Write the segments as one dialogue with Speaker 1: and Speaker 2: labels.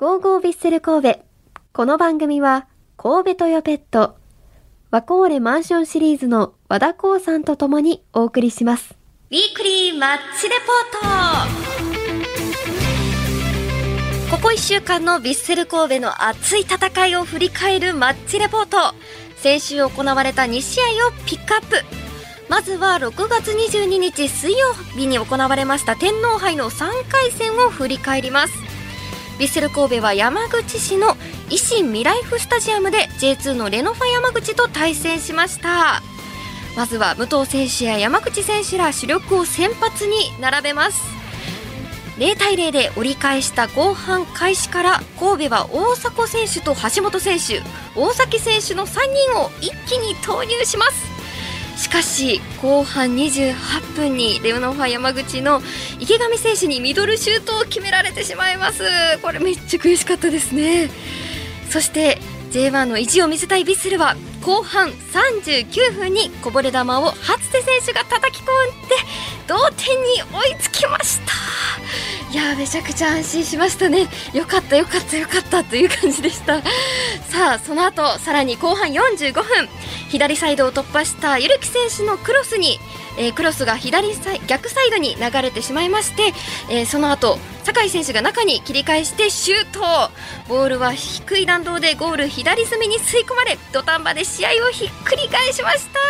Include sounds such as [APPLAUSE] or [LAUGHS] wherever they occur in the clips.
Speaker 1: ゴーゴービッセル神戸。この番組は、神戸トヨペット、ワコーレマンションシリーズの和田光さんと共にお送りします。
Speaker 2: ウィークリーマッチレポートここ1週間のヴィッセル神戸の熱い戦いを振り返るマッチレポート先週行われた2試合をピックアップまずは6月22日水曜日に行われました天皇杯の3回戦を振り返りますヴィッセル神戸は山口市の維新未来府スタジアムで J2 のレノファ山口と対戦しました。まずは武藤選手や山口選手ら主力を先発に並べます。0対0で折り返した後半開始から神戸は大迫選手と橋本選手大崎選手の3人を一気に投入します。しかし後半28分にレオノファ山口の池上選手にミドルシュートを決められてしまいます。これめっちゃ悔しかったですね。そして J1 の意地を見せたいヴィッセルは後半39分にこぼれ球を初手選手が叩き込んで同点に追いつきました。いやーめちゃくちゃ安心しましたね。よかったよかったよかったという感じでした。[LAUGHS] さあその後さらに後半45分。左サイドを突破したゆるき選手のクロスにえークロスが左サイ逆サイドに流れてしまいまして、えーその後酒井選手が中に切り返してシュート。ボールは低い弾道でゴール左隅に吸い込まれ土壇場で試合をひっくり返しました。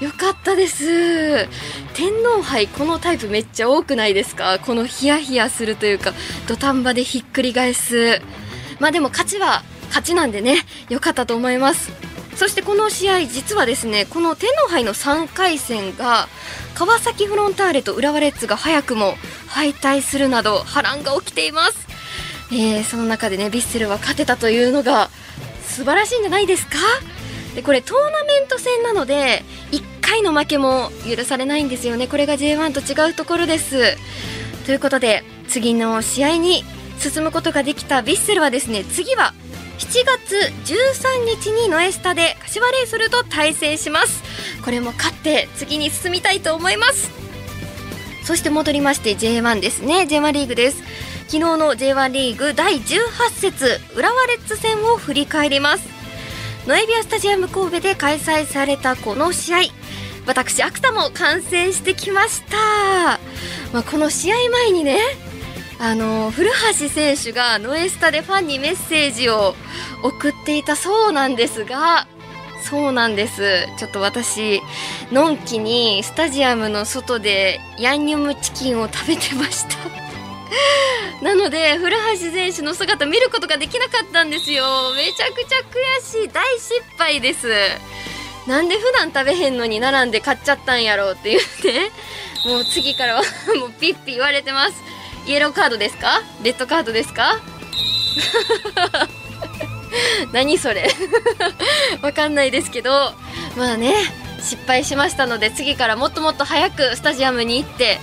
Speaker 2: よかったです。天皇杯このタイプめっちゃ多くないですか？このヒヤヒヤするというか土壇場でひっくり返す。まあでも勝ちは勝ちなんでねよかったと思います。そしてこの試合実はですねこの天皇杯の3回戦が川崎フロンターレと浦和レッズが早くも敗退するなど波乱が起きています、えーその中でねヴィッセルは勝てたというのが素晴らしいんじゃないですか？でこれトーナメント戦なので回の負けも許されないんですよね。これが J1 と違うところです。ということで次の試合に進むことができたヴィッセルはですね次は7月13日にノエスタで柏レイソルと対戦します。これも勝って次に進みたいと思います。そして戻りまして J1 ですね。J1 リーグです。昨日の J1 リーグ第18節浦和レッズ戦を振り返ります。ノエビアスタジアム神戸で開催されたこの試合。私アクタも観戦してきました、まあ、この試合前にねあの古橋選手がノエスタでファンにメッセージを送っていたそうなんですがそうなんです。ちょっと私のんきにスタジアムの外でヤンニョムチキンを食べてました。[LAUGHS] なので古橋選手の姿見ることができなかったんですよ。めちゃくちゃ悔しい。大失敗です。なんで普段食べへんのに並んで買っちゃったんやろうって言ってもう次からは [LAUGHS] もうピッピ言われてます。イエローカードですか？レッドカードですか？[LAUGHS] 何それ？[LAUGHS] わかんないですけど。まあね失敗しましたので次からもっともっと早くスタジアムに行って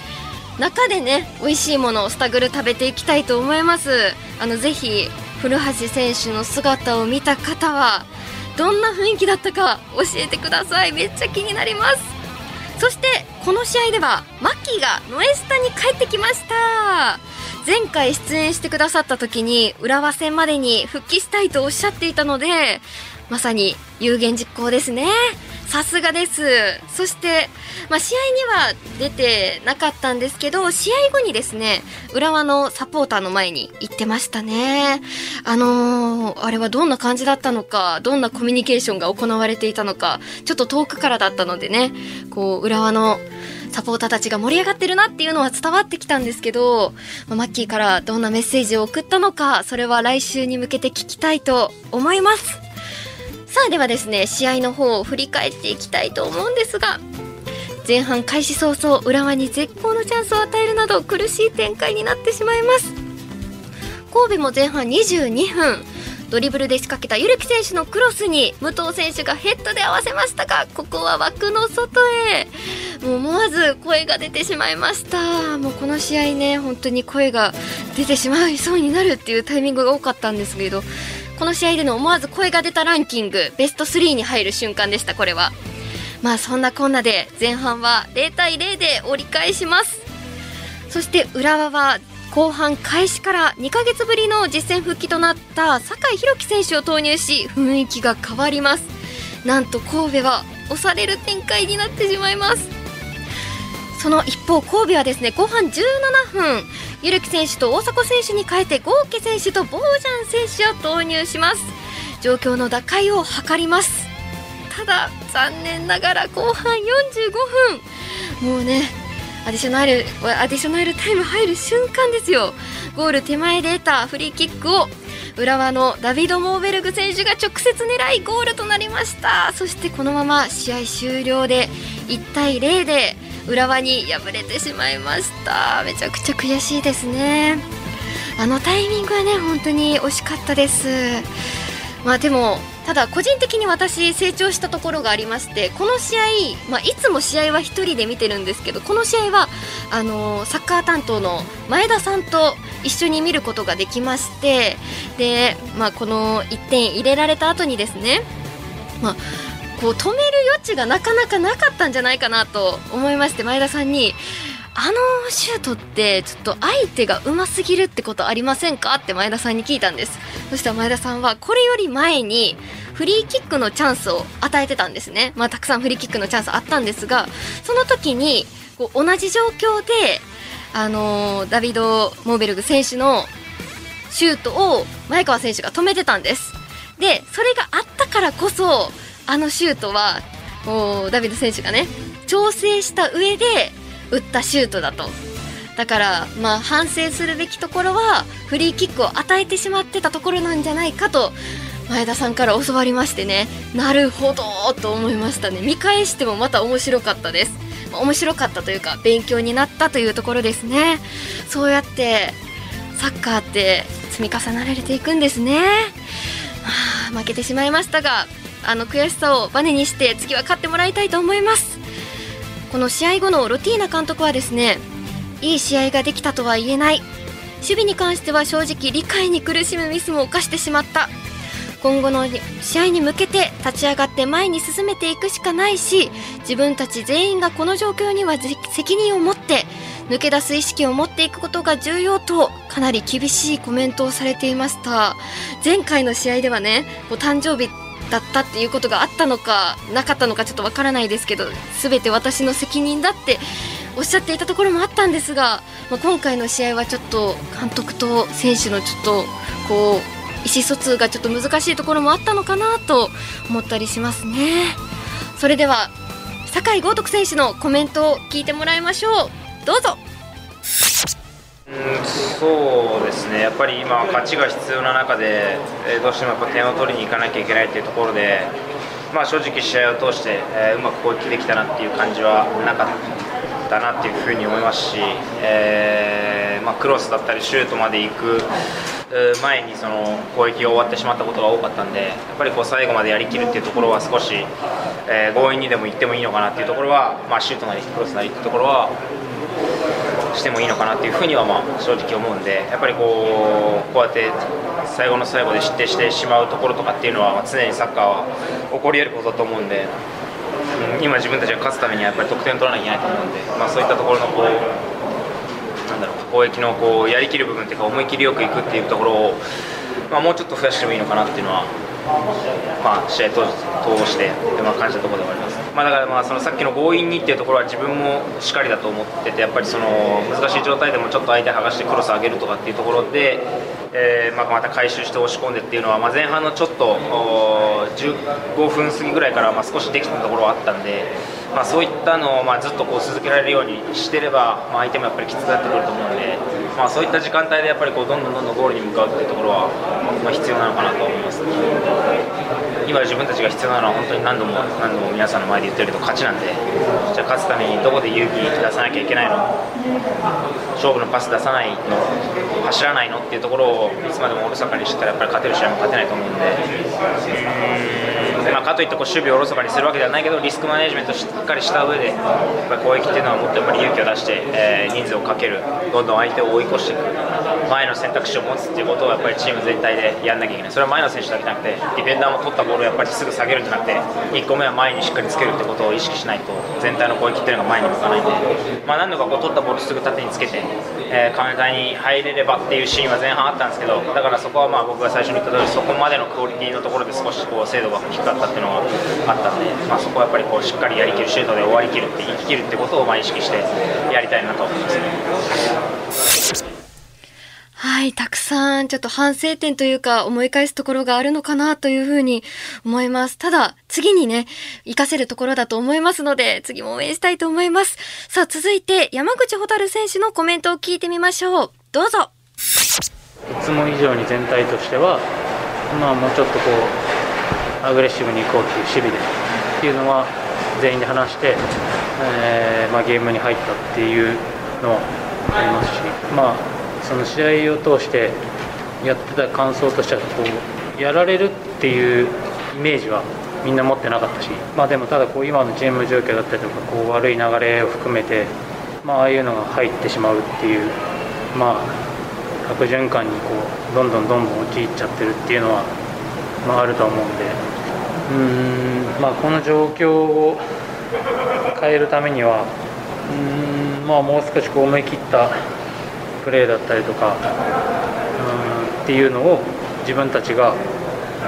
Speaker 2: 中でね美味しいものをスタグル食べていきたいと思います。あのぜひ古橋選手の姿を見た方はどんな雰囲気だったか教えてください。めっちゃ気になります。そしてこの試合ではマッキーがノエスタに帰ってきました。前回出演してくださった時に浦和戦までに復帰したいとおっしゃっていたのでまさに有言実行ですね。さすがです。そして、まあ、試合には出てなかったんですけど試合後にですね浦和のサポーターの前に行ってましたね。あのーあれはどんな感じだったのかどんなコミュニケーションが行われていたのかちょっと遠くからだったのでねこう浦和のサポーターたちが盛り上がってるなっていうのは伝わってきたんですけど、まあマッキーからどんなメッセージを送ったのかそれは来週に向けて聞きたいと思います。さあではですね試合の方を振り返っていきたいと思うんですが前半開始早々浦和に絶好のチャンスを与えるなど苦しい展開になってしまいます。神戸も前半22分ドリブルで仕掛けたゆるき選手のクロスに武藤選手がヘッドで合わせましたがここは枠の外へ。もう思わず声が出てしまいました。もうこの試合ね本当に声が出てしまいそうになるっていうタイミングが多かったんですけどこの試合での思わず声が出たランキングベスト3に入る瞬間でしたこれは。まあそんなこんなで前半は0対0で折り返します。そして浦和は後半開始から2ヶ月ぶりの実戦復帰となった酒井宏樹選手を投入し雰囲気が変わります。なんと神戸は押される展開になってしまいますその一方神戸はですね後半17分ゆるき選手と大迫選手に変えて豪家選手とボージャン選手を投入します。状況の打開を図ります。ただ残念ながら後半45分。もうねアディショナルアディショナルタイム入る瞬間ですよ。ゴール手前で得たフリーキックを浦和のダビド・モーベルグ選手が直接狙いゴールとなりました。そしてこのまま試合終了で1対0で浦和に敗れてしまいました。めちゃくちゃ悔しいですね。あのタイミングはね本当に惜しかったです。まあでもただ個人的に私成長したところがありましてこの試合、まあ、いつも試合は1人で見てるんですけどこの試合はあのー、サッカー担当の前田さんと一緒に見ることができましてで、まあ、この1点入れられた後にですね、まあ、こう止める余地がなかなかなかったんじゃないかなと思いまして前田さんにあのシュートってちょっと相手がうますぎるってことありませんかって前田さんに聞いたんです。そしたら前田さんはこれより前にフリーキックのチャンスを与えてたんですね。まあたくさんフリーキックのチャンスあったんですがその時にこう同じ状況であのー、ダビド・モーベルグ選手のシュートを前川選手が止めてたんです。でそれがあったからこそあのシュートはダビド選手がね調整した上で打ったシュートだと。だからまあ反省するべきところはフリーキックを与えてしまってたところなんじゃないかと前田さんから教わりましてね。なるほどと思いましたね。見返してもまた面白かったです。面白かったというか勉強になったというところですね。そうやってサッカーって積み重ねられていくんですね、はあ、負けてしまいましたがあの悔しさをバネにして次は勝ってもらいたいと思います。この試合後のロティーナ監督はですねいい試合ができたとは言えない。守備に関しては正直理解に苦しむミスも犯してしまった。今後の試合に向けて立ち上がって前に進めていくしかないし自分たち全員がこの状況には責任を持って抜け出す意識を持っていくことが重要とかなり厳しいコメントをされていました。前回の試合ではねお誕生日だったっていうことがあったのかなかったのかちょっとわからないですけど全て私の責任だっておっしゃっていたところもあったんですが、まあ、今回の試合はちょっと監督と選手のちょっとこう意思疎通がちょっと難しいところもあったのかなと思ったりしますね。それでは酒井豪徳選手のコメントを聞いてもらいましょう。どうぞ。
Speaker 3: うんそうですね、やっぱり今、勝ちが必要な中で、えー、どうしてもやっぱ点を取りに行かなきゃいけないというところで、まあ、正直、試合を通して、えー、うまく攻撃できたなっていう感じはなかったなっていうふうに思いますし、えー、まあ、クロスだったりシュートまで行く前にその攻撃が終わってしまったことが多かったんで、やっぱりこう最後までやりきるっていうところは少し、え強引にでも行ってもいいのかなっていうところは、まあ、シュートなりクロスなりっていうところは、してもいいのかなっていうふうにはまあ正直思うんでやっぱりこうこうやって最後の最後で失点してしまうところとかっていうのは常にサッカーは起こり得ることだと思うんで、うん、今自分たちが勝つためにはやっぱり得点取らなきゃいけないと思うんで、まあ、そういったところのこうなんだろう攻撃のこうやりきる部分っていうか思い切りよくいくっていうところを、まあ、もうちょっと増やしてもいいのかなっていうのはまあ、試合通して、まあ、感じたところではあります、まあ、だからまあそのさっきの強引にっていうところは自分もしっかりだと思っててやっぱりその難しい状態でもちょっと相手剥がしてクロス上げるとかっていうところで、えー、まあまた回収して押し込んでっていうのは、まあ、前半のちょっと15分過ぎぐらいからまあ少しできたところはあったんで。まあ、そういったのをまあずっとこう続けられるようにしてれば、まあ、相手もやっぱりきつくなってくると思うので、まあ、そういった時間帯でやっぱりこうどんどんどんどんゴールに向かうというところは、まあ、必要なのかなと思います。今自分たちが必要なのは本当に何度も何度も皆さんの前で言ってるけど勝ちなんでじゃあ勝つためにどこで勇気出さなきゃいけないの？勝負のパス出さないの？走らないのっていうところをいつまでもおろそかにしてたらやっぱり勝てる試合も勝てないと思うんで。まあ、かといってこう守備をおろそかにするわけではないけどリスクマネジメントしっかりした上でやっぱり攻撃っていうのはもっとやっぱり勇気を出して、えー、人数をかける。どんどん相手を追い越していく。前の選択肢を持つっていうことをやっぱりチーム全体でやんなきゃいけないそれは前の選手だけじゃなくてディフェンダーも取ったボールをやっぱりすぐ下げるんじゃなくて1個目は前にしっかりつけるってことを意識しないと全体の攻撃っていうのが前に向かないんで、まあ、何度かこう取ったボールすぐ縦につけて、えー、カウンターに入れればっていうシーンは前半あったんですけどだからそこはまあ僕が最初に言った通りそこまでのクオリティのところで少しこう精度が低かったっていうのがあったんで、まあ、そこはやっぱりこうしっかりやりきるシュートで終わりきるって言い切るってことをまあ意識してやりたいなと思いますね。
Speaker 2: はい、たくさんちょっと反省点というか思い返すところがあるのかなというふうに思います。ただ、次にね、活かせるところだと思いますので、次も応援したいと思います。さあ、続いて山口蛍選手のコメントを聞いてみましょう。どうぞ。
Speaker 4: いつも以上に全体としては、まあもうちょっとこう、アグレッシブに行こうっていう守備でっていうのは全員で話して、えー、まあ、ゲームに入ったっていうのはありますし、まあその試合を通してやってた感想としてはこうやられるっていうイメージはみんな持ってなかったし、まあ、でもただこう今のチーム状況だったりとかこう悪い流れを含めて、まああいうのが入ってしまうっていう、まあ、悪循環にこうどんどんどんどん陥っちゃってるっていうのは、まあ、あると思うんでうん、まあ、この状況を変えるためにはうん、まあ、もう少しこう思い切ったプレーだったりとかうんっていうのを自分たちが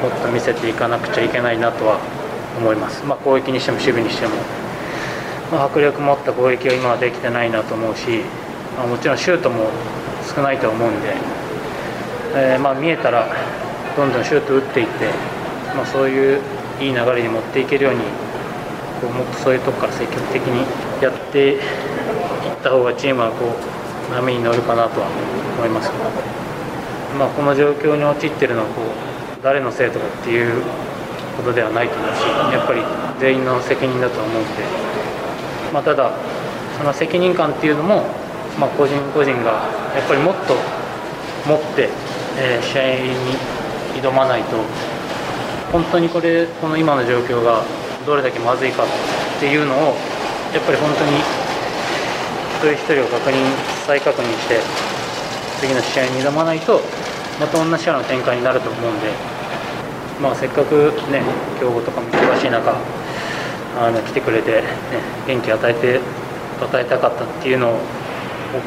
Speaker 4: もっと見せていかなくちゃいけないなとは思います、まあ、攻撃にしても守備にしても、まあ、迫力持った攻撃は今はできてないなと思うし、まあ、もちろんシュートも少ないと思うんで、えー、ま見えたらどんどんシュート打っていって、ま、そういういい流れに持っていけるようにこうもっとそういうとこから積極的にやっていった方がチームはこう波に乗るかなとは思います。けど、まあ、この状況に陥ってるのはこう誰のせいとかっていうことではないと思うしやっぱり全員の責任だと思うんで、まあ、ただその責任感っていうのも、まあ、個人個人がやっぱりもっと持って、えー、試合に挑まないと本当にこれこの今の状況がどれだけまずいかっていうのをやっぱり本当に一人一人を確認再確認して次の試合に挑まないとまた同じような展開になると思うんで、まあ、せっかくね強豪とかも忙しい中あの来てくれて、ね、元気与えて与えたかったっていうのを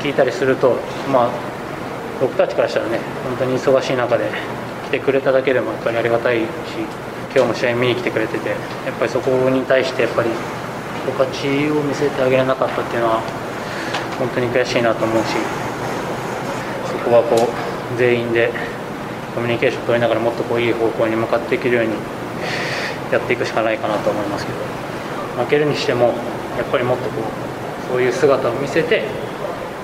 Speaker 4: 聞いたりすると、まあ、僕たちからしたらね本当に忙しい中で来てくれただけでもやっぱりありがたいし今日も試合見に来てくれててやっぱりそこに対してやっぱり勝ちを見せてあげられなかったっていうのは本当に悔しいなと思うしそこはこう全員でコミュニケーションを取りながらもっとこういい方向に向かっていけるようにやっていくしかないかなと思いますけど負けるにしてもやっぱりもっとこうそういう姿を見せて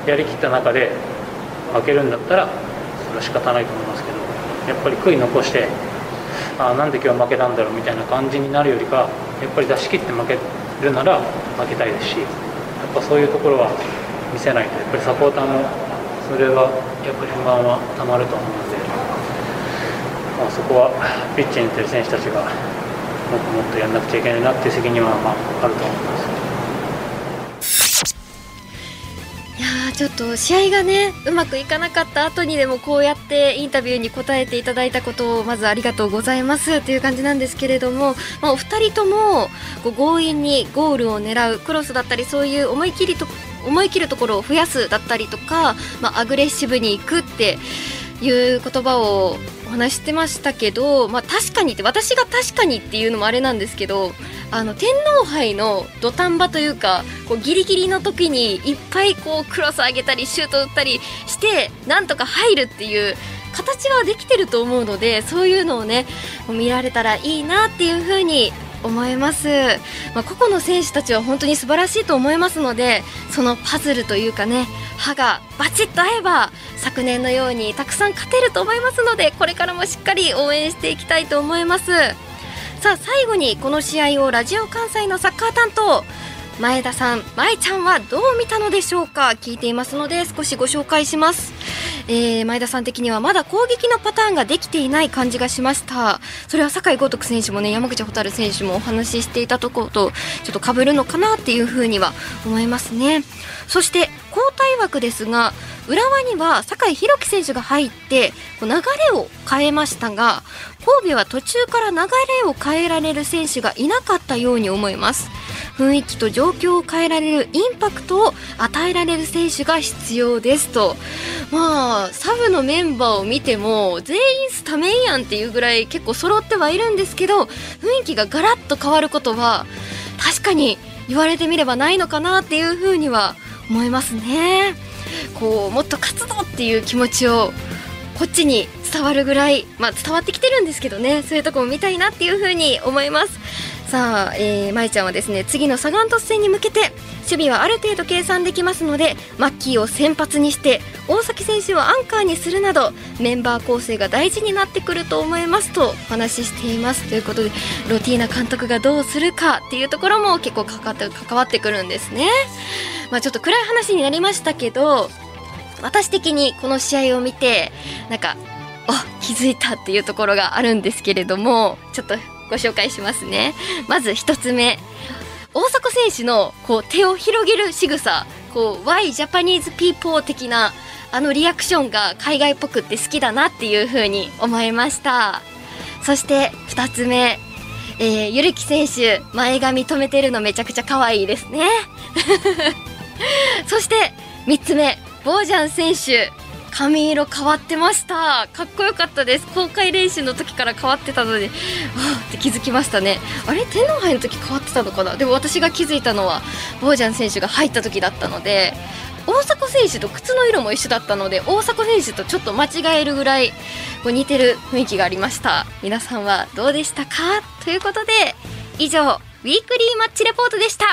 Speaker 4: やりきった中で負けるんだったらそれは仕方ないと思いますけどやっぱり悔い残してあなんで今日負けたんだろうみたいな感じになるよりかやっぱり出し切って負けるなら負けたいですしやっぱそういうところは見せないとやっぱりサポーターもそれはやっぱり不満はたまると思うので、まあ、そこはピッチに出る選手たちがもっともっとやらなくちゃいけないなっていう責任はまああると思います。
Speaker 2: いやちょっと試合がねうまくいかなかった後にでもこうやってインタビューに答えていただいたことをまずありがとうございますという感じなんですけれども、まあ、お二人ともこう強引にゴールを狙うクロスだったりそういう思い切りと思い切るところを増やすだったりとか、まあ、アグレッシブにいくっていう言葉をお話してましたけど、まあ、確かにって私が確かにっていうのもあれなんですけどあの天皇杯の土壇場というかこうギリギリの時にいっぱいこうクロス上げたりシュート打ったりしてなんとか入るっていう形はできてると思うのでそういうのをね見られたらいいなっていうふうに思います、まあ、個々の選手たちは本当に素晴らしいと思いますのでそのパズルというかね歯がバチッと合えば昨年のようにたくさん勝てると思いますのでこれからもしっかり応援していきたいと思います。さあ最後にこの試合をラジオ関西のサッカー担当前田さん、舞ちゃんはどう見たのでしょうか？聞いていますので少しご紹介します、えー、前田さん的にはまだ攻撃のパターンができていない感じがしました。それは酒井豪徳選手もね山口蛍選手もお話ししていたところとちょっと被るのかなっていうふうには思いますね。そして交代枠ですが浦和には酒井宏樹選手が入って流れを変えましたが神戸は途中から流れを変えられる選手がいなかったように思います。雰囲気と状況を変えられるインパクトを与えられる選手が必要ですと。まあサブのメンバーを見ても全員スタメンやんっていうぐらい結構揃ってはいるんですけど雰囲気がガラッと変わることは確かに言われてみればないのかなっていうふうには思いますね。こうもっと活動っていう気持ちをこっちに伝わるぐらい、まあ、伝わってきてるんですけどね。そういうとこも見たいなっていうふうに思います。さあ、えー、まいちゃんはですね次のサガン鳥栖戦に向けて守備はある程度計算できますのでマッキーを先発にして大崎選手をアンカーにするなどメンバー構成が大事になってくると思いますとお話ししていますということでロティーナ監督がどうするかっていうところも結構関わって関わってくるんですね。まあ、ちょっと暗い話になりましたけど私的にこの試合を見てなんかあ気づいたっていうところがあるんですけれどもちょっとご紹介しますね。まず1つ目。大迫選手のこう手を広げる仕草。こう Why Japanese people 的なあのリアクションが海外っぽくって好きだなっていう風に思いました。そして2つ目。えー、ゆるき選手前髪止めてるのめちゃくちゃ可愛いですね。[LAUGHS] そして3つ目。ボージャン選手。髪色変わってました。かっこよかったです。公開練習の時から変わってたので。わーって気づきましたね。あれ？天皇杯の時変わってたのかな？でも私が気づいたのはボージャン選手が入った時だったので大迫選手と靴の色も一緒だったので大迫選手とちょっと間違えるぐらいこう似てる雰囲気がありました。皆さんはどうでしたか？ということで以上ウィークリーマッチレポートでした。